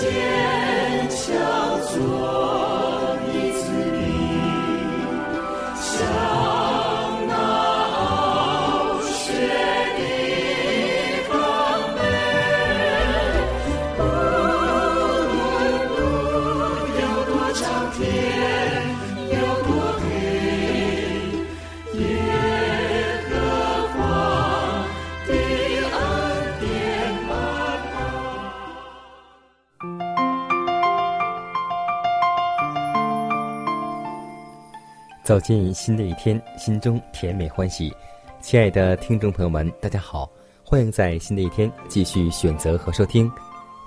Cheers. 走进新的一天，心中甜美欢喜。亲爱的听众朋友们，大家好，欢迎在新的一天继续选择和收听《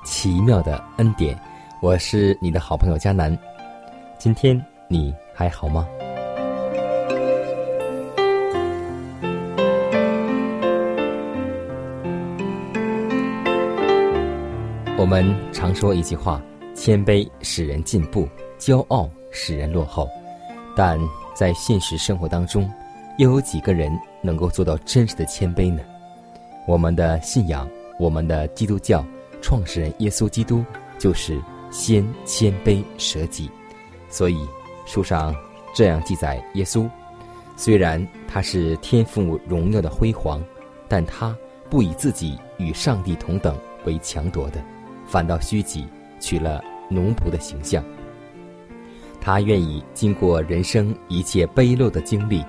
奇妙的恩典》。我是你的好朋友佳南。今天你还好吗？我们常说一句话：谦卑使人进步，骄傲使人落后。但在现实生活当中，又有几个人能够做到真实的谦卑呢？我们的信仰，我们的基督教创始人耶稣基督就是先谦卑舍己。所以书上这样记载：耶稣虽然他是天赋荣耀的辉煌，但他不以自己与上帝同等为强夺的，反倒虚己，取了奴仆的形象。他愿意经过人生一切卑陋的经历，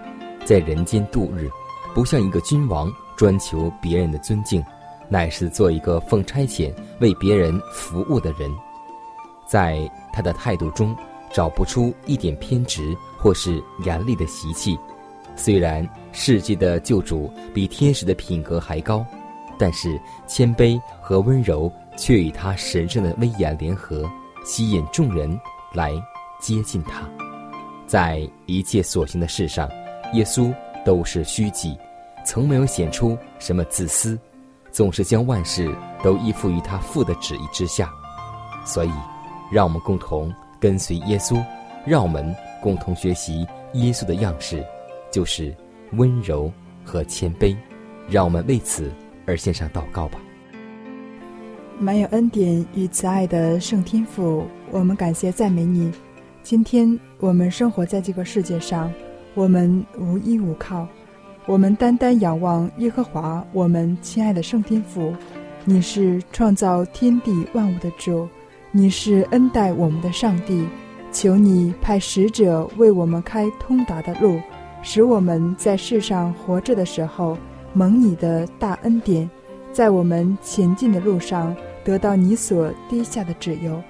在人间度日，不像一个君王专求别人的尊敬，乃是做一个奉差遣为别人服务的人。在他的态度中，找不出一点偏执或是严厉的习气。虽然世界的救主比天使的品格还高，但是谦卑和温柔却与他神圣的威严联合，吸引众人来。接近他，在一切所行的事上，耶稣都是虚己，从没有显出什么自私，总是将万事都依附于他父的旨意之下。所以，让我们共同跟随耶稣，让我们共同学习耶稣的样式，就是温柔和谦卑。让我们为此而献上祷告吧。满有恩典与慈爱的圣天父，我们感谢赞美你。今天我们生活在这个世界上，我们无依无靠，我们单单仰望耶和华，我们亲爱的圣天父。你是创造天地万物的主，你是恩待我们的上帝。求你派使者为我们开通达的路，使我们在世上活着的时候蒙你的大恩典，在我们前进的路上得到你所滴下的指油。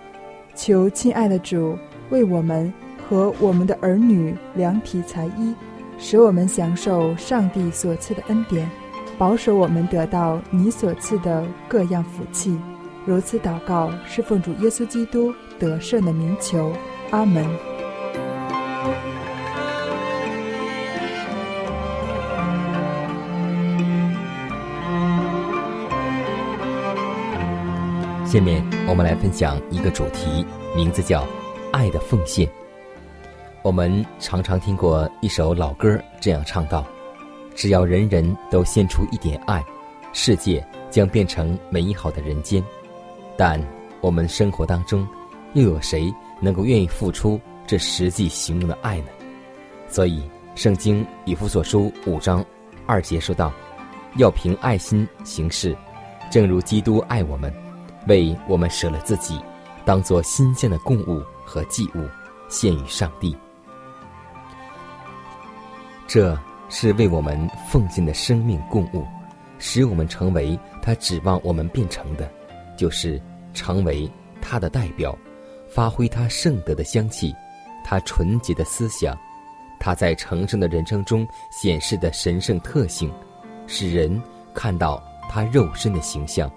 求亲爱的主。为我们和我们的儿女量体裁衣，使我们享受上帝所赐的恩典，保守我们得到你所赐的各样福气。如此祷告，是奉主耶稣基督得胜的名求。阿门。下面我们来分享一个主题，名字叫。爱的奉献。我们常常听过一首老歌，这样唱道：“只要人人都献出一点爱，世界将变成美好的人间。”但我们生活当中，又有谁能够愿意付出这实际行动的爱呢？所以，圣经以弗所书五章二节说道：“要凭爱心行事，正如基督爱我们，为我们舍了自己，当做新鲜的供物。”和祭物献于上帝，这是为我们奉献的生命供物，使我们成为他指望我们变成的，就是成为他的代表，发挥他圣德的香气，他纯洁的思想，他在成圣的人生中显示的神圣特性，使人看到他肉身的形象，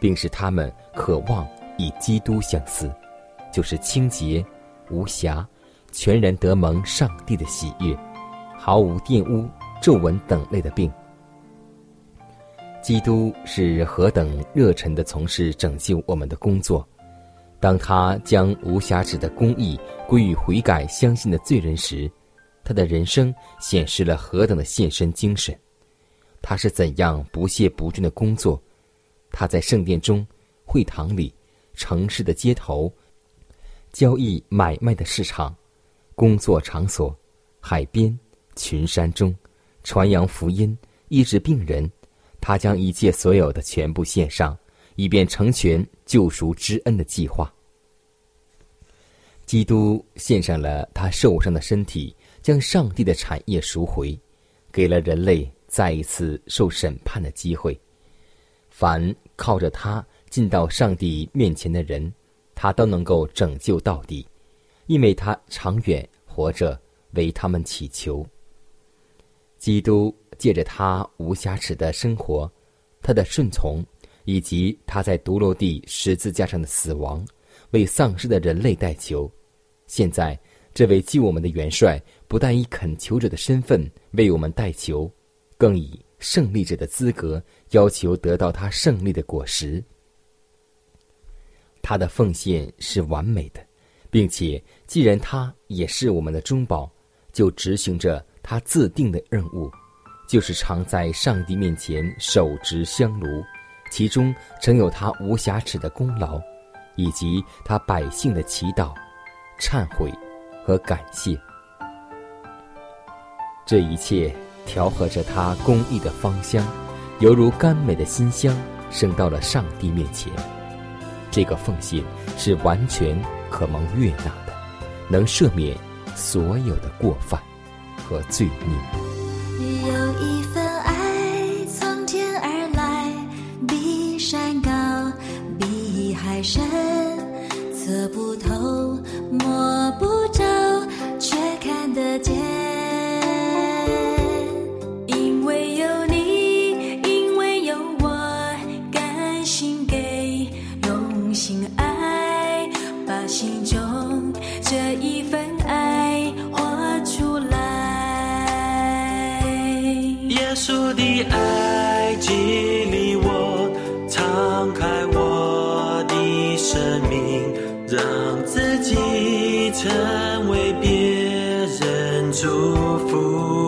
并使他们渴望与基督相似，就是清洁、无瑕、全然得蒙上帝的喜悦，毫无玷污、皱纹等类的病。基督是何等热忱的从事拯救我们的工作。当他将无瑕疵的公义归于悔改相信的罪人时，他的人生显示了何等的献身精神。他是怎样不懈不倦的工作？他在圣殿中、会堂里、城市的街头、交易买卖的市场、工作场所、海边、群山中，传扬福音、医治病人。他将一切所有的全部献上，以便成全救赎之恩的计划。基督献上了他受伤的身体，将上帝的产业赎回，给了人类再一次受审判的机会。凡靠着他进到上帝面前的人，他都能够拯救到底，因为他长远活着为他们祈求。基督。借着他无瑕疵的生活，他的顺从，以及他在独落地十字架上的死亡，为丧失的人类代求。现在，这位救我们的元帅不但以恳求者的身份为我们代求，更以胜利者的资格要求得到他胜利的果实。他的奉献是完美的，并且既然他也是我们的中保，就执行着他自定的任务。就是常在上帝面前手执香炉，其中曾有他无瑕疵的功劳，以及他百姓的祈祷、忏悔和感谢。这一切调和着他公义的芳香，犹如甘美的馨香，升到了上帝面前。这个奉献是完全可蒙悦纳的，能赦免所有的过犯和罪孽。成为别人祝福。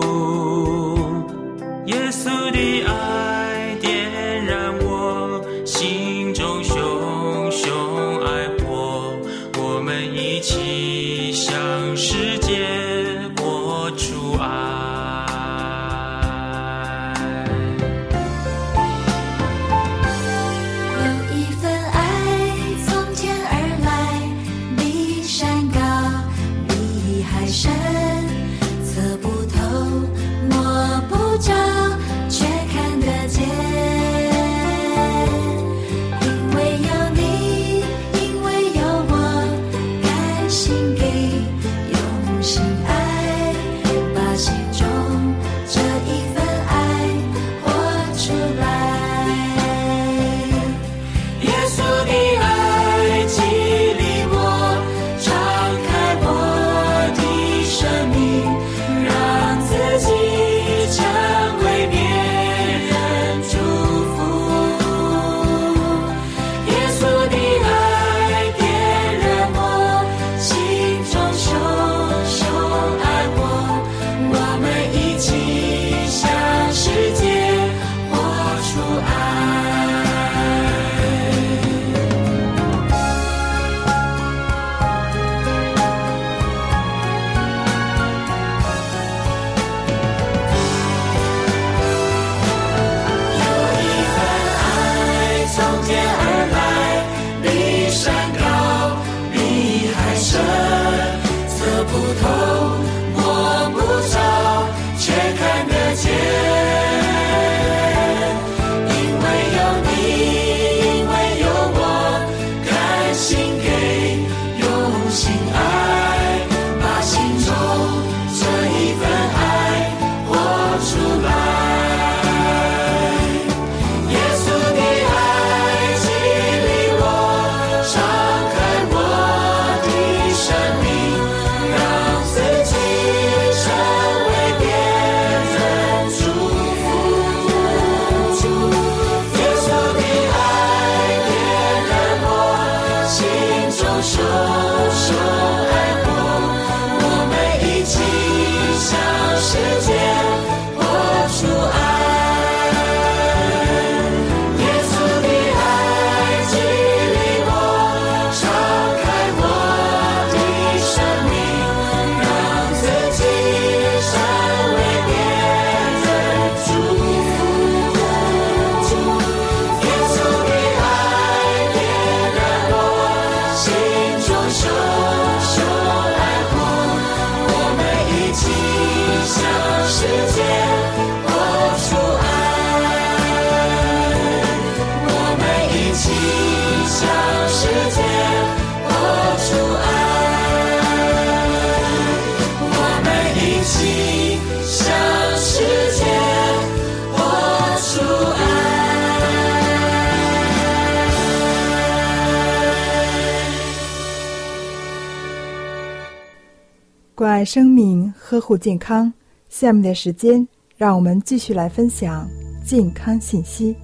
关爱生命，呵护健康。下面的时间，让我们继续来分享健康信息。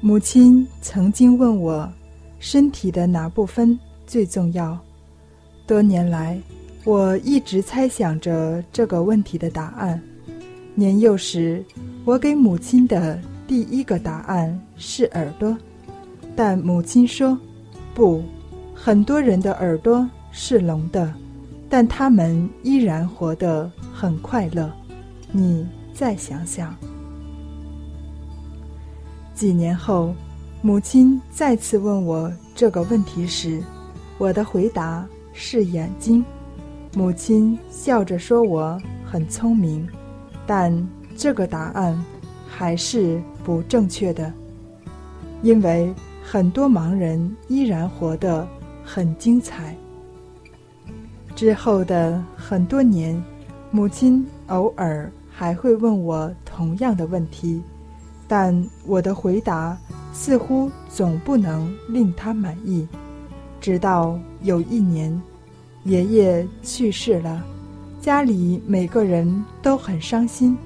母亲曾经问我，身体的哪部分最重要？多年来，我一直猜想着这个问题的答案。年幼时，我给母亲的第一个答案是耳朵，但母亲说：“不。”很多人的耳朵是聋的，但他们依然活得很快乐。你再想想。几年后，母亲再次问我这个问题时，我的回答是眼睛。母亲笑着说我很聪明，但这个答案还是不正确的，因为很多盲人依然活得。很精彩。之后的很多年，母亲偶尔还会问我同样的问题，但我的回答似乎总不能令她满意。直到有一年，爷爷去世了，家里每个人都很伤心，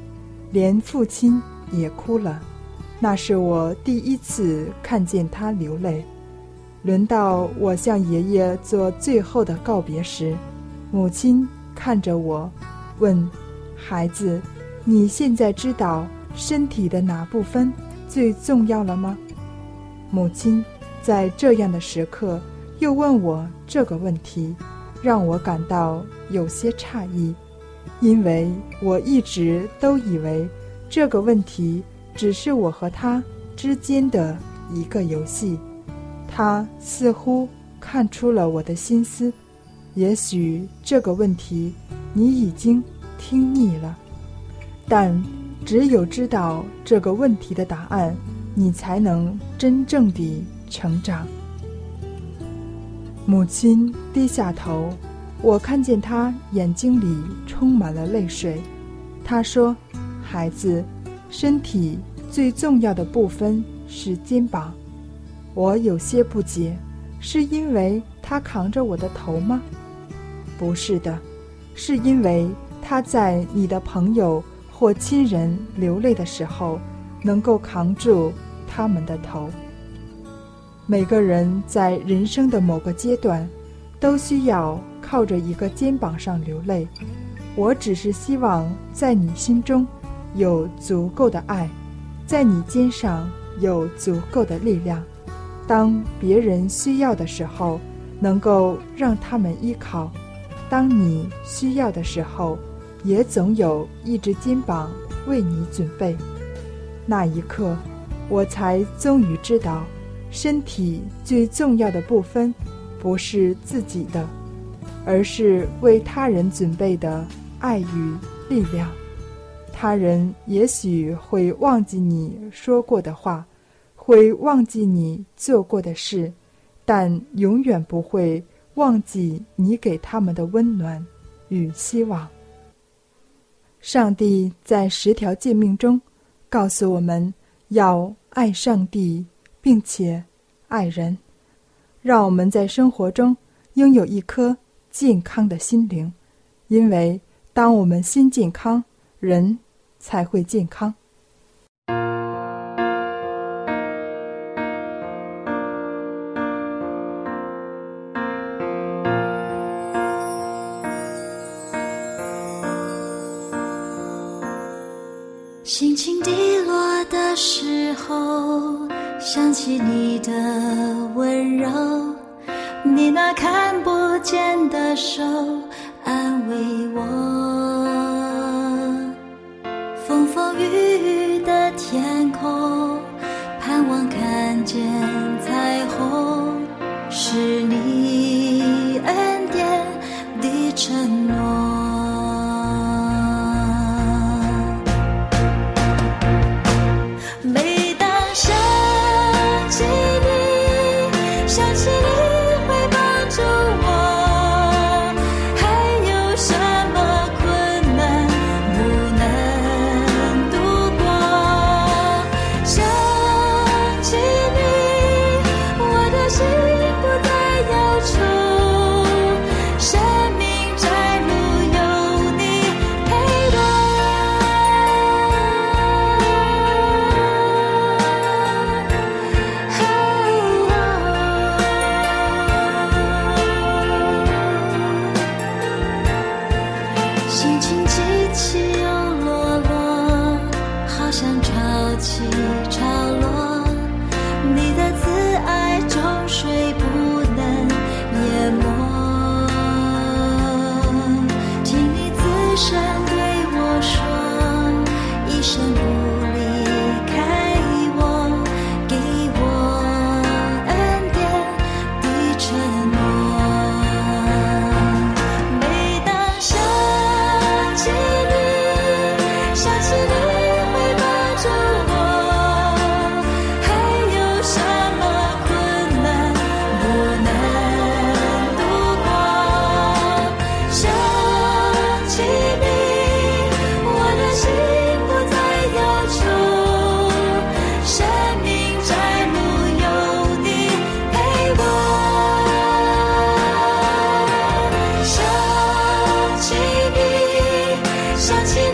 连父亲也哭了。那是我第一次看见他流泪。轮到我向爷爷做最后的告别时，母亲看着我，问：“孩子，你现在知道身体的哪部分最重要了吗？”母亲在这样的时刻又问我这个问题，让我感到有些诧异，因为我一直都以为这个问题只是我和他之间的一个游戏。他似乎看出了我的心思，也许这个问题你已经听腻了，但只有知道这个问题的答案，你才能真正的成长。母亲低下头，我看见她眼睛里充满了泪水。她说：“孩子，身体最重要的部分是肩膀。”我有些不解，是因为他扛着我的头吗？不是的，是因为他在你的朋友或亲人流泪的时候，能够扛住他们的头。每个人在人生的某个阶段，都需要靠着一个肩膀上流泪。我只是希望在你心中有足够的爱，在你肩上有足够的力量。当别人需要的时候，能够让他们依靠；当你需要的时候，也总有一只肩膀为你准备。那一刻，我才终于知道，身体最重要的部分，不是自己的，而是为他人准备的爱与力量。他人也许会忘记你说过的话。会忘记你做过的事，但永远不会忘记你给他们的温暖与希望。上帝在十条诫命中告诉我们要爱上帝，并且爱人。让我们在生活中拥有一颗健康的心灵，因为当我们心健康，人才会健康。想起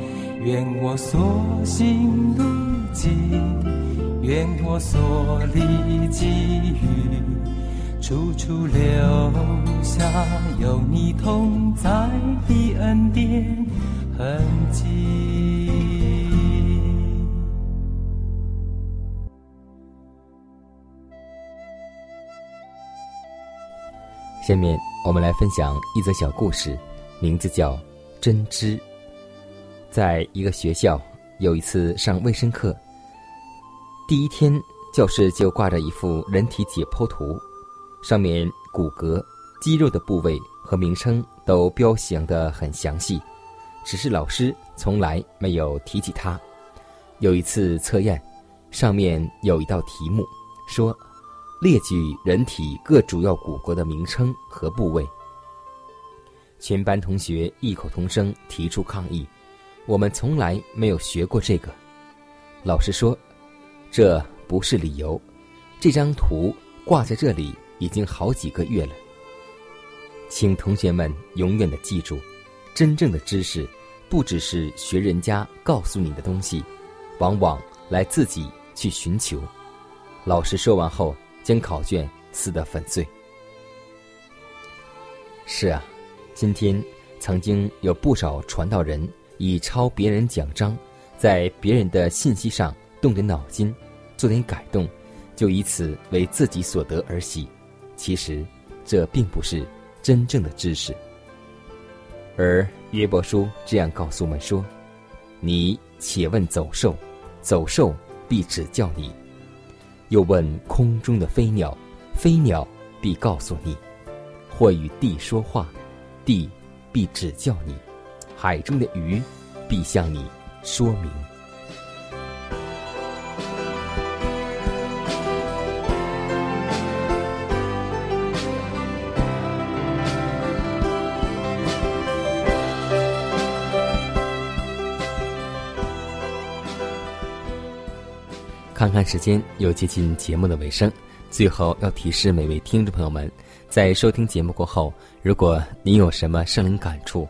愿我所行路径，愿我所历际遇，处处留下有你同在的恩典痕迹。下面我们来分享一则小故事，名字叫《针织》。在一个学校，有一次上卫生课，第一天教室就挂着一幅人体解剖图，上面骨骼、肌肉的部位和名称都标详得很详细，只是老师从来没有提起它。有一次测验，上面有一道题目，说列举人体各主要骨骼的名称和部位。全班同学异口同声提出抗议。我们从来没有学过这个。老师说：“这不是理由，这张图挂在这里已经好几个月了。请同学们永远的记住，真正的知识不只是学人家告诉你的东西，往往来自己去寻求。”老师说完后，将考卷撕得粉碎。是啊，今天曾经有不少传道人。以抄别人奖章，在别人的信息上动点脑筋，做点改动，就以此为自己所得而喜。其实，这并不是真正的知识。而约伯书这样告诉我们说：“你且问走兽，走兽必指教你；又问空中的飞鸟，飞鸟必告诉你；或与地说话，地必指教你，海中的鱼必向你说明。看看时间，又接近节目的尾声。最后要提示每位听众朋友们，在收听节目过后，如果您有什么生灵感触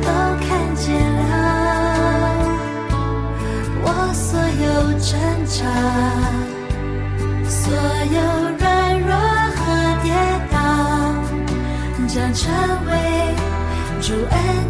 都看见了我所有挣扎所有软弱和跌倒将成为主恩。